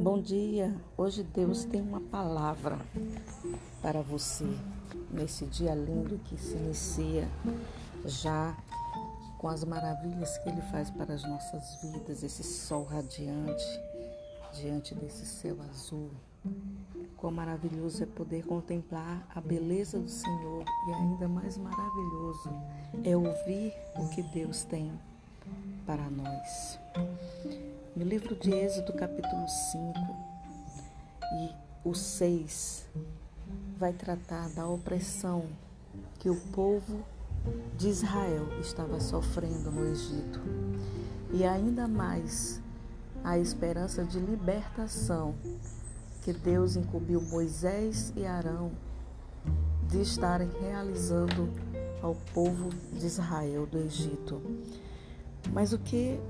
Bom dia. Hoje Deus tem uma palavra para você nesse dia lindo que se inicia já com as maravilhas que Ele faz para as nossas vidas, esse sol radiante diante desse céu azul. Quão maravilhoso é poder contemplar a beleza do Senhor e ainda mais maravilhoso é ouvir o que Deus tem para nós. No livro de Êxodo, capítulo 5 e o 6, vai tratar da opressão que o povo de Israel estava sofrendo no Egito e ainda mais a esperança de libertação que Deus incumbiu Moisés e Arão de estarem realizando ao povo de Israel do Egito. Mas o que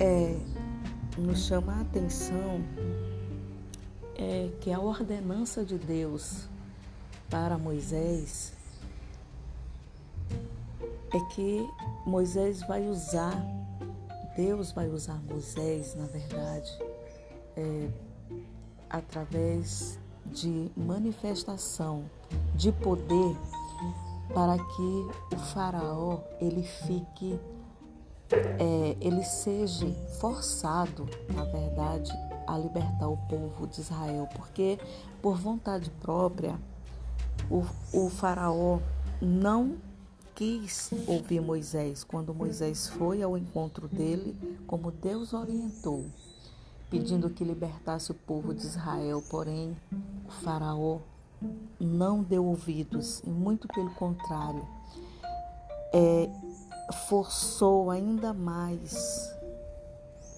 é nos chama a atenção é que a ordenança de Deus para Moisés é que Moisés vai usar, Deus vai usar Moisés, na verdade, é, através de manifestação de poder para que o faraó ele fique é, ele seja forçado, na verdade, a libertar o povo de Israel, porque por vontade própria o, o faraó não quis ouvir Moisés quando Moisés foi ao encontro dele, como Deus orientou, pedindo que libertasse o povo de Israel. Porém, o Faraó não deu ouvidos, e muito pelo contrário, é, forçou ainda mais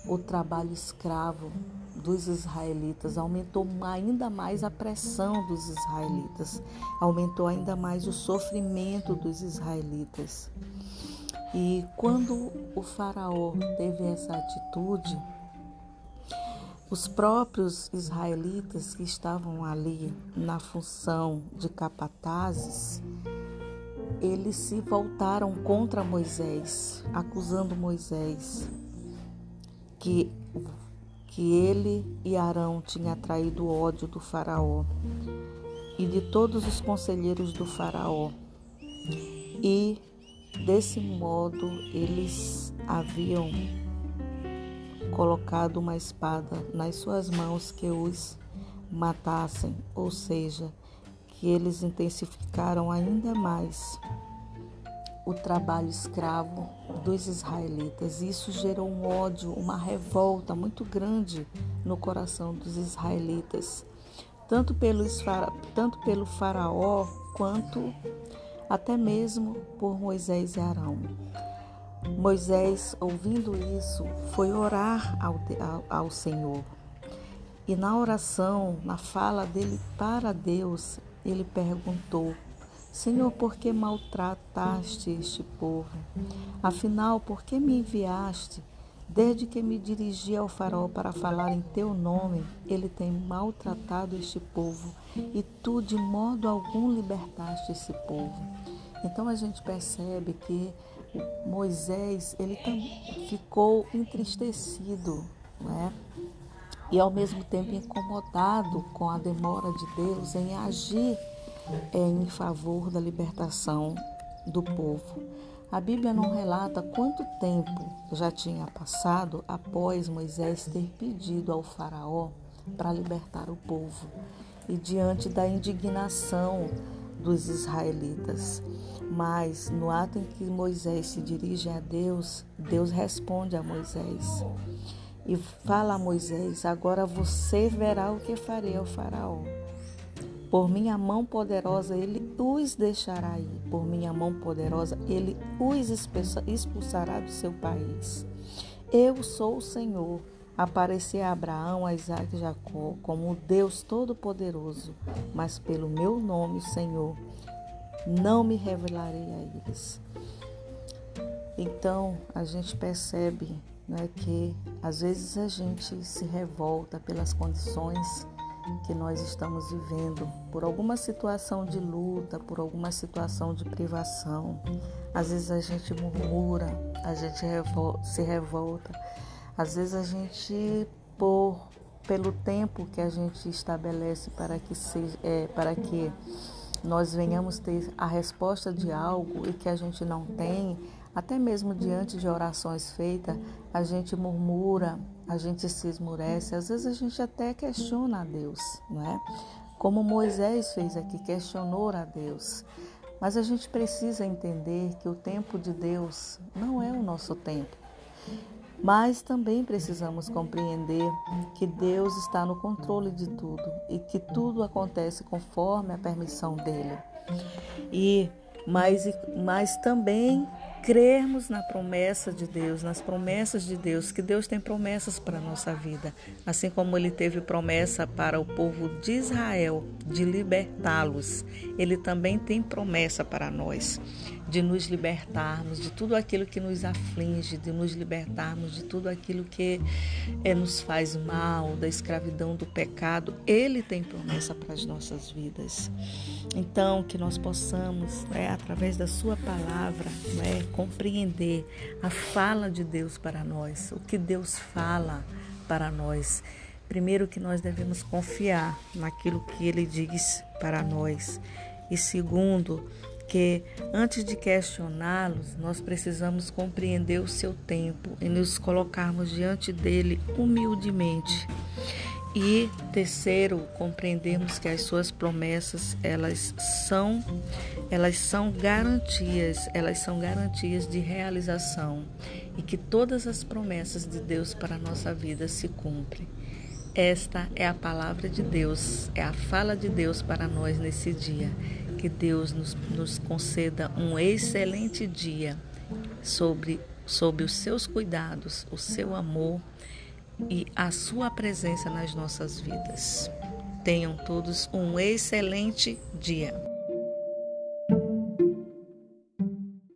o trabalho escravo dos israelitas, aumentou ainda mais a pressão dos israelitas, aumentou ainda mais o sofrimento dos israelitas. E quando o Faraó teve essa atitude, os próprios israelitas que estavam ali na função de capatazes, eles se voltaram contra Moisés, acusando Moisés que, que ele e Arão tinham atraído o ódio do faraó e de todos os conselheiros do faraó. E desse modo eles haviam colocado uma espada nas suas mãos que os matassem, ou seja, que eles intensificaram ainda mais o trabalho escravo dos israelitas. Isso gerou um ódio, uma revolta muito grande no coração dos israelitas, tanto pelo, tanto pelo faraó quanto até mesmo por Moisés e Arão. Moisés, ouvindo isso, foi orar ao, ao, ao Senhor. E na oração, na fala dele para Deus, ele perguntou: Senhor, por que maltrataste este povo? Afinal, por que me enviaste? Desde que me dirigi ao faraó para falar em teu nome, ele tem maltratado este povo e tu de modo algum libertaste esse povo. Então a gente percebe que Moisés ele ficou entristecido, né? E ao mesmo tempo incomodado com a demora de Deus em agir em favor da libertação do povo. A Bíblia não relata quanto tempo já tinha passado após Moisés ter pedido ao Faraó para libertar o povo e diante da indignação dos israelitas. Mas no ato em que Moisés se dirige a Deus, Deus responde a Moisés e fala a Moisés: Agora você verá o que farei ao Faraó. Por minha mão poderosa ele os deixará ir, por minha mão poderosa ele os expulsará do seu país. Eu sou o Senhor. Apareci a Abraão, a Isaac e Jacó como Deus Todo-Poderoso, mas pelo meu nome, Senhor, não me revelarei a eles. Então a gente percebe né, que às vezes a gente se revolta pelas condições que nós estamos vivendo, por alguma situação de luta, por alguma situação de privação. Às vezes a gente murmura, a gente se revolta, às vezes a gente, por pelo tempo que a gente estabelece para que, seja, é, para que nós venhamos ter a resposta de algo e que a gente não tem, até mesmo diante de orações feitas, a gente murmura, a gente se esmurece, às vezes a gente até questiona a Deus, não é? Como Moisés fez aqui, questionou a Deus. Mas a gente precisa entender que o tempo de Deus não é o nosso tempo. Mas também precisamos compreender que Deus está no controle de tudo e que tudo acontece conforme a permissão dele. E mas, mas também crermos na promessa de Deus, nas promessas de Deus, que Deus tem promessas para a nossa vida, assim como ele teve promessa para o povo de Israel de libertá-los, ele também tem promessa para nós de nos libertarmos de tudo aquilo que nos aflige, de nos libertarmos de tudo aquilo que é, nos faz mal, da escravidão, do pecado. Ele tem promessa para as nossas vidas. Então, que nós possamos, né, através da Sua palavra, né, compreender a fala de Deus para nós, o que Deus fala para nós. Primeiro, que nós devemos confiar naquilo que Ele diz para nós. E segundo, que antes de questioná-los, nós precisamos compreender o seu tempo e nos colocarmos diante dele humildemente. E terceiro, compreendermos que as suas promessas, elas são elas são garantias, elas são garantias de realização e que todas as promessas de Deus para a nossa vida se cumprem. Esta é a palavra de Deus, é a fala de Deus para nós nesse dia. Que Deus nos, nos conceda um excelente dia sobre, sobre os seus cuidados, o seu amor e a sua presença nas nossas vidas. Tenham todos um excelente dia.